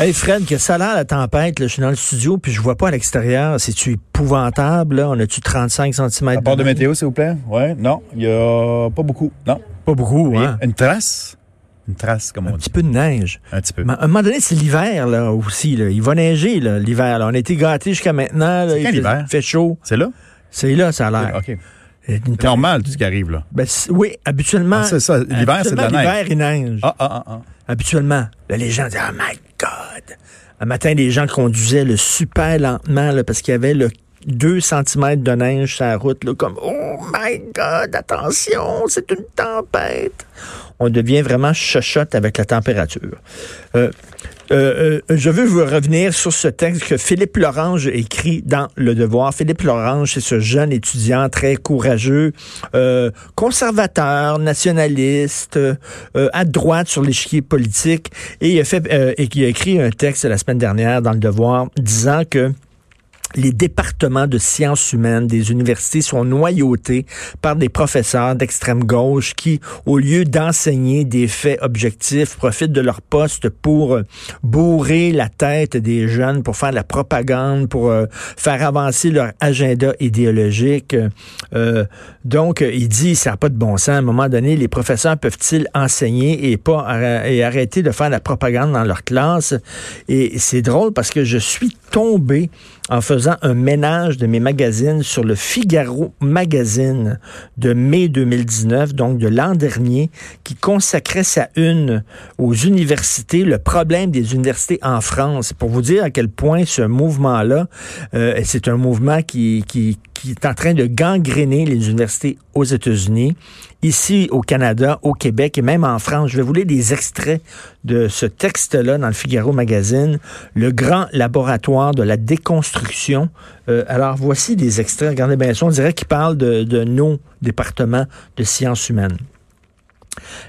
Hey Fred, que ça a l'air la tempête, là, je suis dans le studio puis je vois pas à l'extérieur. C'est-tu épouvantable? Là? On a-tu 35 cm? À part de météo, s'il vous plaît? Ouais, non, il y a pas beaucoup. Non. Pas beaucoup, hein? Une trace. Une trace, comme on Un dit. petit peu de neige. Un petit peu. Mais à un moment donné, c'est l'hiver là aussi. Là. Il va neiger là, l'hiver. là. On a été gâtés jusqu'à maintenant. là. C'est Il quand fait- l'hiver? fait chaud. C'est là? C'est là, ça a l'air. OK. Une C'est normal, tout ce qui arrive, là. Ben, c'est- oui, habituellement. Ah, c'est ça. L'hiver, c'est de la neige. L'hiver, il neige. Ah, ah, ah, ah. Habituellement. Là, les gens disent, oh my Un matin, les gens conduisaient le super lentement parce qu'il y avait le 2 cm de neige sur la route, comme Oh my God, attention, c'est une tempête. On devient vraiment chochotte avec la température. Euh, euh, euh, je veux vous revenir sur ce texte que Philippe Lorange écrit dans Le Devoir. Philippe Lorange, c'est ce jeune étudiant très courageux, euh, conservateur, nationaliste, euh, à droite sur l'échiquier politique, et il a fait et qui a écrit un texte la semaine dernière dans Le Devoir disant que les départements de sciences humaines des universités sont noyautés par des professeurs d'extrême gauche qui, au lieu d'enseigner des faits objectifs, profitent de leur poste pour euh, bourrer la tête des jeunes, pour faire de la propagande, pour euh, faire avancer leur agenda idéologique. Euh, donc, il dit, ça n'a pas de bon sens. À un moment donné, les professeurs peuvent-ils enseigner et pas et arrêter de faire de la propagande dans leur classe? Et c'est drôle parce que je suis tombé en faisant un ménage de mes magazines sur le Figaro Magazine de mai 2019, donc de l'an dernier, qui consacrait sa une aux universités, le problème des universités en France. Pour vous dire à quel point ce mouvement-là, euh, c'est un mouvement qui, qui, qui est en train de gangréner les universités aux États-Unis, ici au Canada, au Québec et même en France. Je vais vous lire des extraits de ce texte-là dans le Figaro Magazine, le grand laboratoire de la déconstruction. Euh, alors voici des extraits, regardez bien ça, on dirait qu'il parle de, de nos départements de sciences humaines.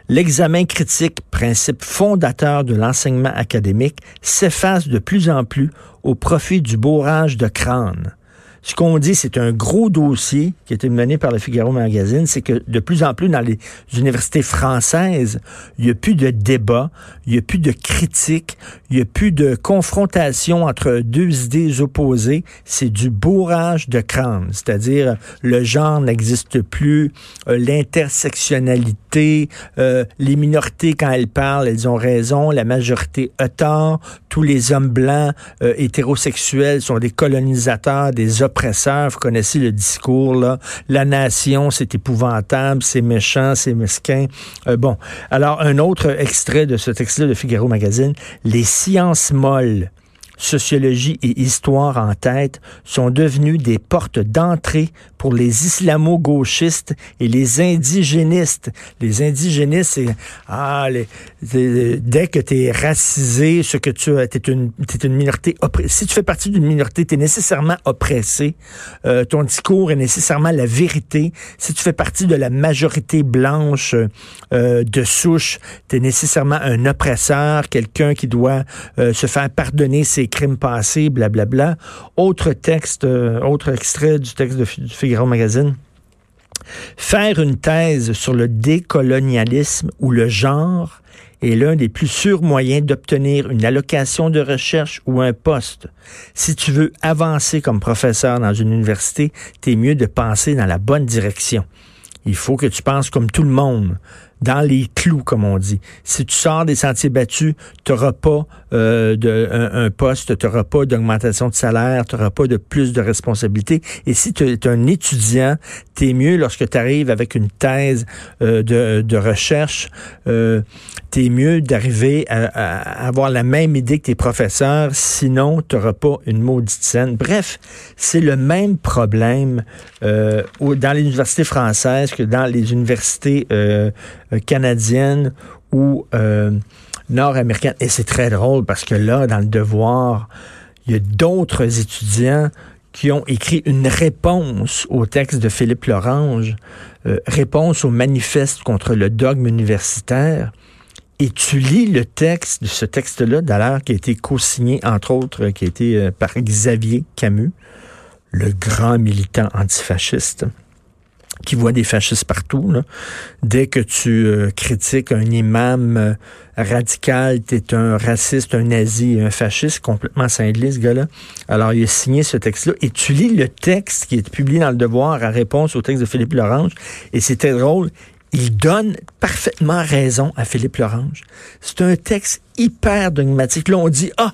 L'examen critique, principe fondateur de l'enseignement académique, s'efface de plus en plus au profit du bourrage de crâne. Ce qu'on dit, c'est un gros dossier qui a été mené par le Figaro Magazine, c'est que de plus en plus dans les universités françaises, il n'y a plus de débat, il n'y a plus de critique, il n'y a plus de confrontation entre deux idées opposées, c'est du bourrage de crâne, c'est-à-dire le genre n'existe plus, euh, l'intersectionnalité, euh, les minorités quand elles parlent, elles ont raison, la majorité a tort, tous les hommes blancs euh, hétérosexuels sont des colonisateurs, des vous connaissez le discours là, la nation c'est épouvantable, c'est méchant, c'est mesquin. Euh, bon, alors un autre extrait de ce texte-là de Figaro Magazine, les sciences molles sociologie et histoire en tête sont devenus des portes d'entrée pour les islamo-gauchistes et les indigénistes. Les indigénistes, c'est ah, les, dès que tu es racisé, ce que tu es une, t'es une minorité. Si tu fais partie d'une minorité, tu es nécessairement oppressé. Euh, ton discours est nécessairement la vérité. Si tu fais partie de la majorité blanche euh, de souche, tu es nécessairement un oppresseur, quelqu'un qui doit euh, se faire pardonner ses crimes passés, blablabla. Autre texte, euh, autre extrait du texte de, Figaro Magazine. Faire une thèse sur le décolonialisme ou le genre est l'un des plus sûrs moyens d'obtenir une allocation de recherche ou un poste. Si tu veux avancer comme professeur dans une université, t'es mieux de penser dans la bonne direction. Il faut que tu penses comme tout le monde, dans les clous, comme on dit. Si tu sors des sentiers battus, tu n'auras pas euh, de, un, poste, tu n'auras pas d'augmentation de salaire, tu n'auras pas de plus de responsabilités. Et si tu es un étudiant, tu es mieux lorsque tu arrives avec une thèse euh, de, de recherche, euh, tu es mieux d'arriver à, à avoir la même idée que tes professeurs, sinon tu n'auras pas une maudite scène. Bref, c'est le même problème euh, dans les universités françaises que dans les universités euh, canadiennes ou euh, nord-américaine. Et c'est très drôle parce que là, dans le devoir, il y a d'autres étudiants qui ont écrit une réponse au texte de Philippe Lorange, euh, réponse au manifeste contre le dogme universitaire. Et tu lis le texte de ce texte-là, d'ailleurs, qui a été co-signé, entre autres, qui a été euh, par Xavier Camus, le grand militant antifasciste qui voit des fascistes partout. Là. Dès que tu euh, critiques un imam euh, radical, tu es un raciste, un nazi, un fasciste, complètement cinglé, ce gars-là. Alors, il a signé ce texte-là. Et tu lis le texte qui est publié dans Le Devoir à réponse au texte de Philippe Lorange. Et c'était drôle. Il donne parfaitement raison à Philippe Lorange. C'est un texte hyper dogmatique. Là, on dit, ah,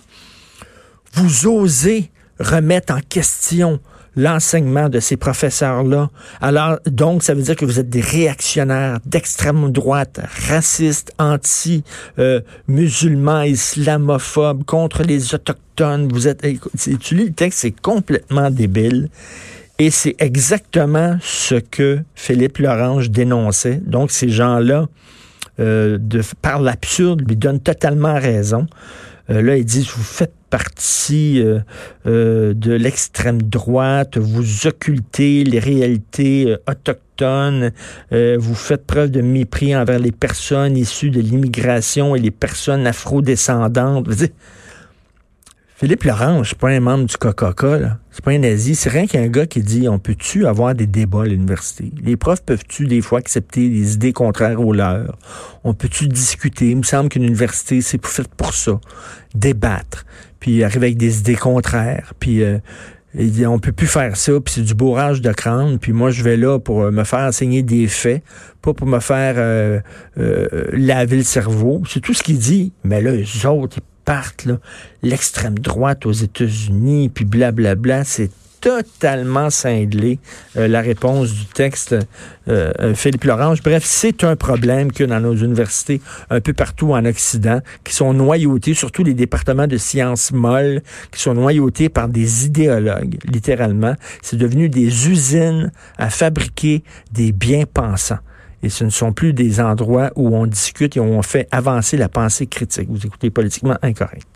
vous osez remettre en question l'enseignement de ces professeurs-là. Alors, donc, ça veut dire que vous êtes des réactionnaires d'extrême droite, racistes, anti-musulmans, islamophobes, contre les autochtones. Vous êtes, tu lis le texte, c'est complètement débile. Et c'est exactement ce que Philippe Lorange dénonçait. Donc, ces gens-là, euh, par l'absurde, lui donnent totalement raison. Euh, là, ils disent, vous faites partie euh, euh, de l'extrême droite, vous occultez les réalités autochtones, vous faites preuve de mépris envers les personnes issues de l'immigration et les personnes afrodescendantes. Philippe Laurent, c'est pas un membre du Coca-Cola, c'est pas un nazi, c'est rien qu'un gars qui dit on peut-tu avoir des débats à l'université? Les profs peuvent-tu des fois accepter des idées contraires aux leurs? On peut-tu discuter? Il me semble qu'une université, c'est fait pour ça. Débattre, puis arriver avec des idées contraires, puis euh, on peut plus faire ça, puis c'est du bourrage de crâne, puis moi je vais là pour euh, me faire enseigner des faits, pas pour me faire euh, euh, laver le cerveau. C'est tout ce qu'il dit. Mais là, les autres, partent, l'extrême droite aux États-Unis, puis blablabla, c'est totalement cinglé, euh, la réponse du texte euh, euh, Philippe Lorange. Bref, c'est un problème que dans nos universités un peu partout en Occident, qui sont noyautés, surtout les départements de sciences molles, qui sont noyautés par des idéologues, littéralement. C'est devenu des usines à fabriquer des bien-pensants et ce ne sont plus des endroits où on discute et où on fait avancer la pensée critique. Vous écoutez politiquement incorrect.